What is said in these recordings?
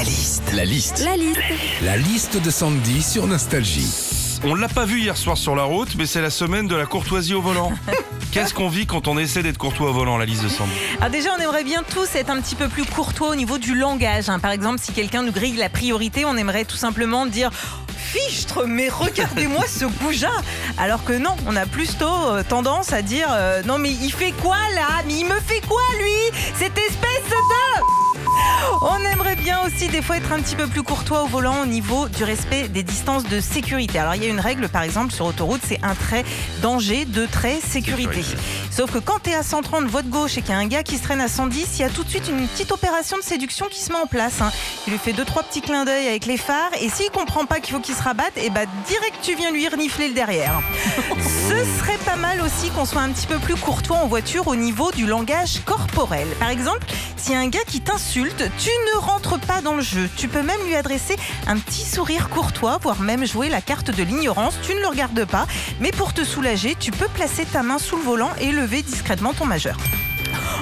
La liste. La liste. La liste. La liste de Sandy sur Nostalgie. On l'a pas vu hier soir sur la route, mais c'est la semaine de la courtoisie au volant. Qu'est-ce qu'on vit quand on essaie d'être courtois au volant, la liste de Sandy? Alors déjà, on aimerait bien tous être un petit peu plus courtois au niveau du langage. hein. Par exemple, si quelqu'un nous grille la priorité, on aimerait tout simplement dire fichtre, mais regardez-moi ce goujat Alors que non, on a plutôt euh, tendance à dire euh, non mais il fait quoi là? Mais il me fait quoi lui? Bien aussi des fois être un petit peu plus courtois au volant au niveau du respect des distances de sécurité. Alors il y a une règle par exemple sur autoroute, c'est un trait danger, deux traits sécurité. Sécurité. Sauf que quand tu es à 130 voie de gauche et qu'il y a un gars qui se traîne à 110, il y a tout de suite une petite opération de séduction qui se met en place. hein. Il lui fait deux trois petits clins d'œil avec les phares et s'il comprend pas qu'il faut qu'il se rabatte, et bah direct tu viens lui renifler le derrière. Ce serait pas mal aussi qu'on soit un petit peu plus courtois en voiture au niveau du langage corporel. Par exemple, a un gars qui t'insulte, tu ne rentres pas dans le jeu. Tu peux même lui adresser un petit sourire courtois, voire même jouer la carte de l'ignorance. Tu ne le regardes pas, mais pour te soulager, tu peux placer ta main sous le volant et lever discrètement ton majeur.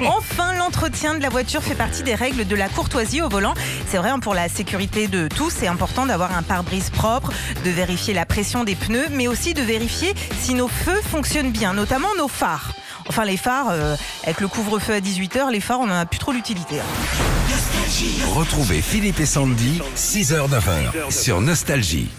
Enfin, l'entretien de la voiture fait partie des règles de la courtoisie au volant. C'est vrai, hein, pour la sécurité de tous, c'est important d'avoir un pare-brise propre, de vérifier la pression des pneus, mais aussi de vérifier si nos feux fonctionnent bien, notamment nos phares. Enfin, les phares, euh, avec le couvre-feu à 18h, les phares, on n'en a plus trop l'utilité. hein. Retrouvez Philippe et Sandy, 6h-9h, sur Nostalgie.